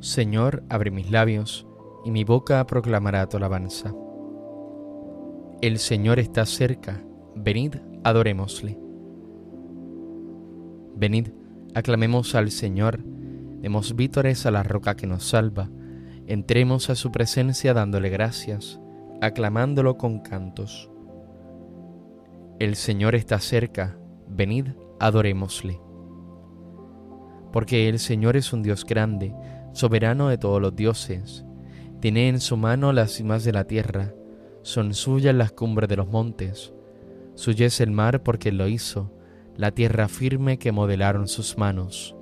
Señor, abre mis labios, y mi boca proclamará tu alabanza. El Señor está cerca, venid, adorémosle. Venid, aclamemos al Señor, demos vítores a la roca que nos salva, entremos a su presencia dándole gracias, aclamándolo con cantos. El Señor está cerca, venid, adorémosle. Porque el Señor es un Dios grande, soberano de todos los dioses. Tiene en su mano las cimas de la tierra, son suyas las cumbres de los montes. Suya es el mar porque lo hizo, la tierra firme que modelaron sus manos.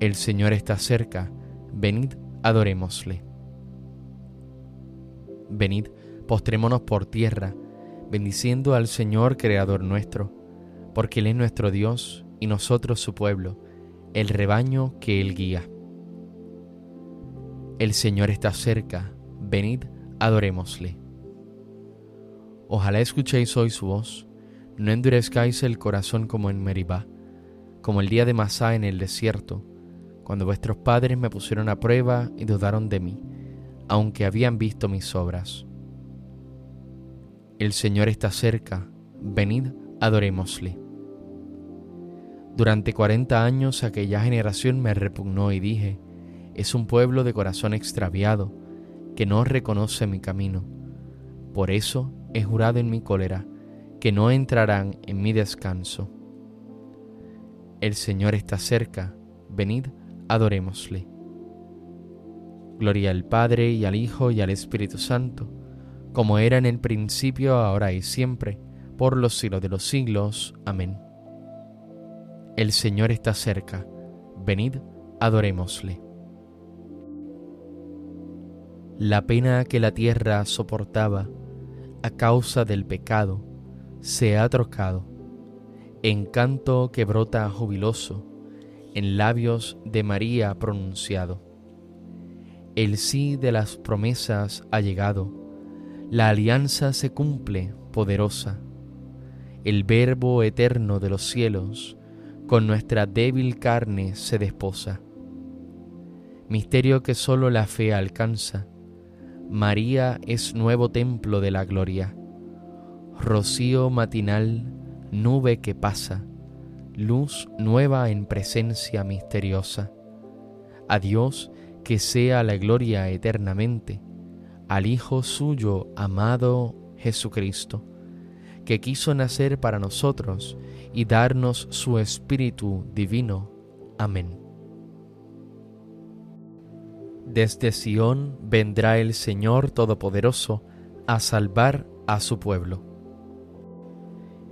El Señor está cerca, venid, adorémosle. Venid, postrémonos por tierra, bendiciendo al Señor Creador nuestro, porque Él es nuestro Dios y nosotros su pueblo, el rebaño que Él guía. El Señor está cerca, venid, adorémosle. Ojalá escuchéis hoy su voz, no endurezcáis el corazón como en Meribá, como el día de Masá en el desierto, cuando vuestros padres me pusieron a prueba y dudaron de mí, aunque habían visto mis obras. El Señor está cerca, venid, adorémosle. Durante cuarenta años aquella generación me repugnó y dije, es un pueblo de corazón extraviado, que no reconoce mi camino. Por eso he jurado en mi cólera, que no entrarán en mi descanso. El Señor está cerca, venid, adorémosle. Gloria al Padre y al Hijo y al Espíritu Santo, como era en el principio, ahora y siempre, por los siglos de los siglos. Amén. El Señor está cerca, venid, adorémosle. La pena que la tierra soportaba a causa del pecado se ha trocado en canto que brota jubiloso en labios de María pronunciado. El sí de las promesas ha llegado, la alianza se cumple poderosa, el verbo eterno de los cielos con nuestra débil carne se desposa. Misterio que sólo la fe alcanza, María es nuevo templo de la gloria, rocío matinal, nube que pasa, luz nueva en presencia misteriosa. A Dios que sea la gloria eternamente, al Hijo suyo amado Jesucristo, que quiso nacer para nosotros y darnos su Espíritu Divino. Amén. Desde Sión vendrá el Señor Todopoderoso a salvar a su pueblo.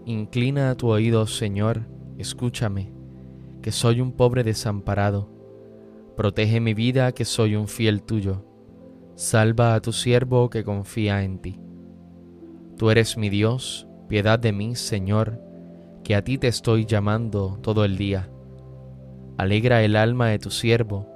Inclina tu oído, Señor, escúchame, que soy un pobre desamparado. Protege mi vida, que soy un fiel tuyo. Salva a tu siervo que confía en ti. Tú eres mi Dios, piedad de mí, Señor, que a ti te estoy llamando todo el día. Alegra el alma de tu siervo,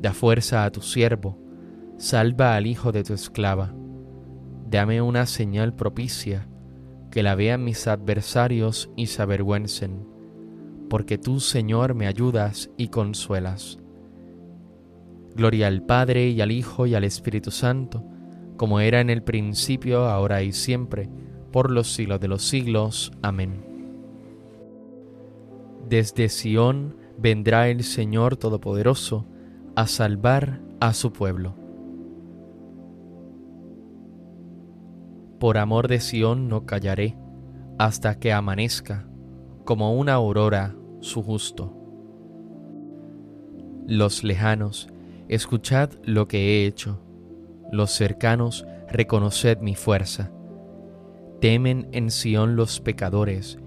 da fuerza a tu siervo, salva al hijo de tu esclava. Dame una señal propicia, que la vean mis adversarios y se avergüencen, porque tú, Señor, me ayudas y consuelas. Gloria al Padre y al Hijo y al Espíritu Santo, como era en el principio, ahora y siempre, por los siglos de los siglos. Amén. Desde Sión vendrá el Señor Todopoderoso a salvar a su pueblo. Por amor de Sión no callaré hasta que amanezca como una aurora su justo. Los lejanos, escuchad lo que he hecho. Los cercanos, reconoced mi fuerza. Temen en Sión los pecadores,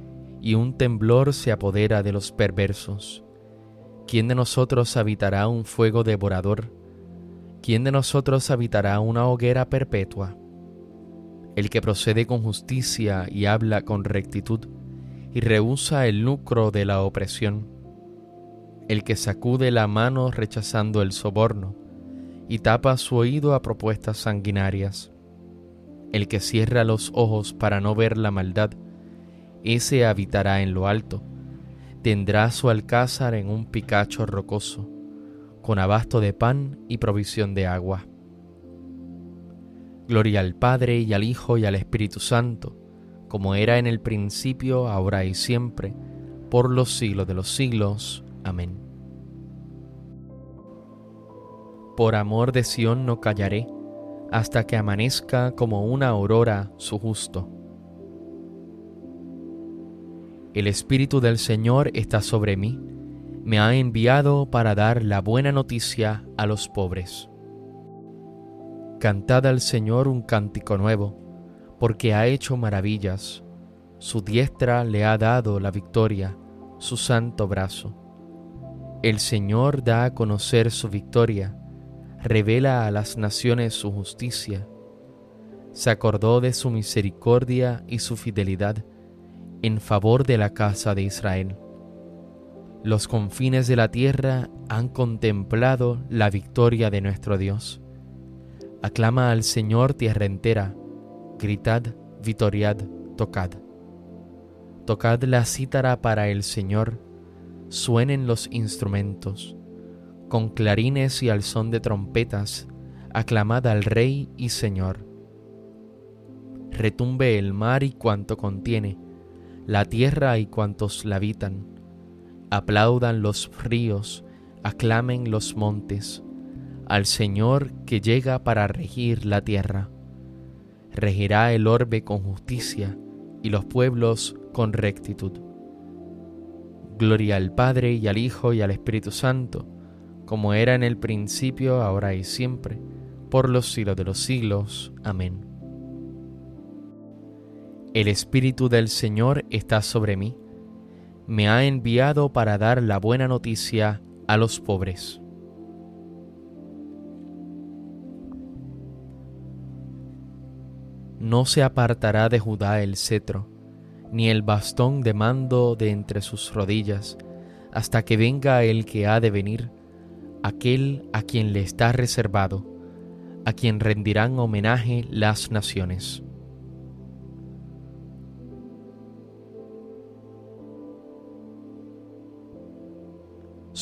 y un temblor se apodera de los perversos. ¿Quién de nosotros habitará un fuego devorador? ¿Quién de nosotros habitará una hoguera perpetua? el que procede con justicia y habla con rectitud, y rehúsa el lucro de la opresión, el que sacude la mano rechazando el soborno, y tapa su oído a propuestas sanguinarias, el que cierra los ojos para no ver la maldad, ese habitará en lo alto, tendrá su alcázar en un picacho rocoso, con abasto de pan y provisión de agua Gloria al Padre y al Hijo y al Espíritu Santo, como era en el principio, ahora y siempre, por los siglos de los siglos. Amén. Por amor de Sión no callaré, hasta que amanezca como una aurora su justo. El Espíritu del Señor está sobre mí, me ha enviado para dar la buena noticia a los pobres. Cantad al Señor un cántico nuevo, porque ha hecho maravillas. Su diestra le ha dado la victoria, su santo brazo. El Señor da a conocer su victoria, revela a las naciones su justicia. Se acordó de su misericordia y su fidelidad en favor de la casa de Israel. Los confines de la tierra han contemplado la victoria de nuestro Dios. Aclama al Señor tierra entera, gritad, vitoriad, tocad. Tocad la cítara para el Señor, suenen los instrumentos, con clarines y al son de trompetas, aclamad al Rey y Señor. Retumbe el mar y cuanto contiene, la tierra y cuantos la habitan. Aplaudan los ríos, aclamen los montes al Señor que llega para regir la tierra. Regirá el orbe con justicia y los pueblos con rectitud. Gloria al Padre y al Hijo y al Espíritu Santo, como era en el principio, ahora y siempre, por los siglos de los siglos. Amén. El Espíritu del Señor está sobre mí, me ha enviado para dar la buena noticia a los pobres no se apartará de Judá el cetro, ni el bastón de mando de entre sus rodillas, hasta que venga el que ha de venir, aquel a quien le está reservado, a quien rendirán homenaje las naciones.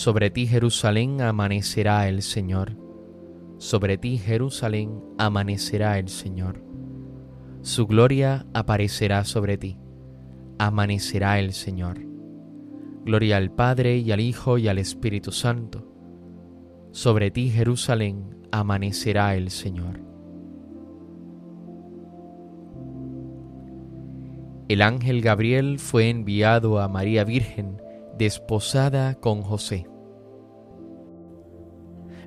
Sobre ti Jerusalén amanecerá el Señor, sobre ti Jerusalén amanecerá el Señor su gloria aparecerá sobre ti. Amanecerá el Señor. Gloria al Padre y al Hijo y al Espíritu Santo. Sobre ti, Jerusalén, amanecerá el Señor. El ángel Gabriel fue enviado a María Virgen, desposada con José.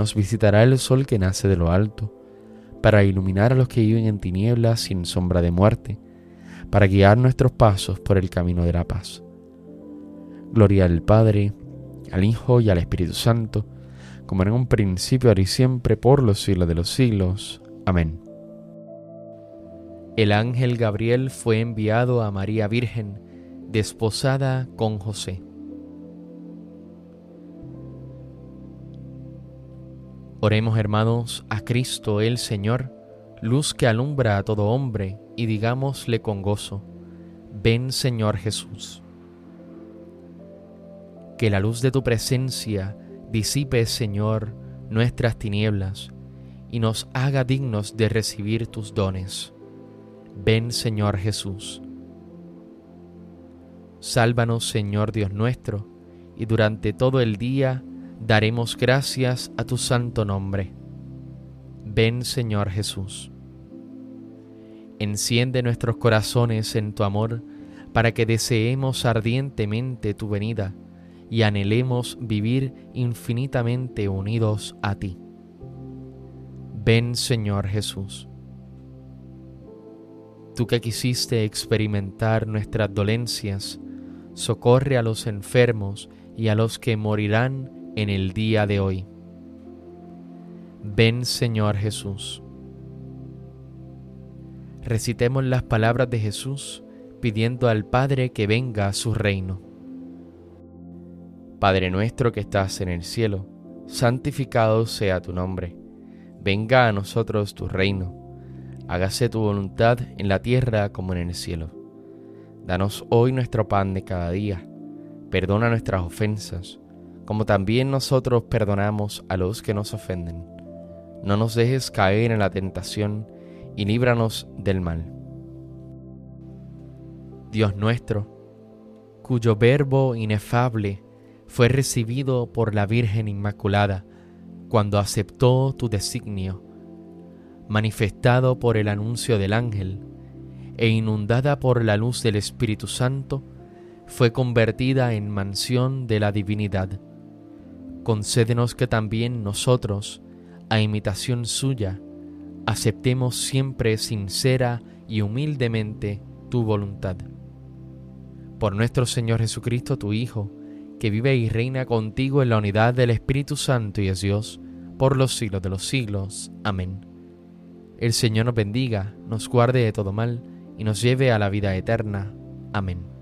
nos visitará el sol que nace de lo alto, para iluminar a los que viven en tinieblas sin sombra de muerte, para guiar nuestros pasos por el camino de la paz. Gloria al Padre, al Hijo y al Espíritu Santo, como en un principio, ahora y siempre, por los siglos de los siglos. Amén. El ángel Gabriel fue enviado a María Virgen, desposada con José. Oremos hermanos a Cristo el Señor, luz que alumbra a todo hombre, y digámosle con gozo, ven Señor Jesús. Que la luz de tu presencia disipe, Señor, nuestras tinieblas, y nos haga dignos de recibir tus dones. Ven Señor Jesús. Sálvanos Señor Dios nuestro, y durante todo el día daremos gracias a tu santo nombre. Ven Señor Jesús. Enciende nuestros corazones en tu amor para que deseemos ardientemente tu venida y anhelemos vivir infinitamente unidos a ti. Ven Señor Jesús. Tú que quisiste experimentar nuestras dolencias, socorre a los enfermos y a los que morirán en el día de hoy. Ven Señor Jesús. Recitemos las palabras de Jesús pidiendo al Padre que venga a su reino. Padre nuestro que estás en el cielo, santificado sea tu nombre. Venga a nosotros tu reino. Hágase tu voluntad en la tierra como en el cielo. Danos hoy nuestro pan de cada día. Perdona nuestras ofensas como también nosotros perdonamos a los que nos ofenden. No nos dejes caer en la tentación y líbranos del mal. Dios nuestro, cuyo verbo inefable fue recibido por la Virgen Inmaculada cuando aceptó tu designio, manifestado por el anuncio del ángel e inundada por la luz del Espíritu Santo, fue convertida en mansión de la divinidad concédenos que también nosotros, a imitación suya, aceptemos siempre sincera y humildemente tu voluntad. Por nuestro Señor Jesucristo, tu Hijo, que vive y reina contigo en la unidad del Espíritu Santo y es Dios, por los siglos de los siglos. Amén. El Señor nos bendiga, nos guarde de todo mal y nos lleve a la vida eterna. Amén.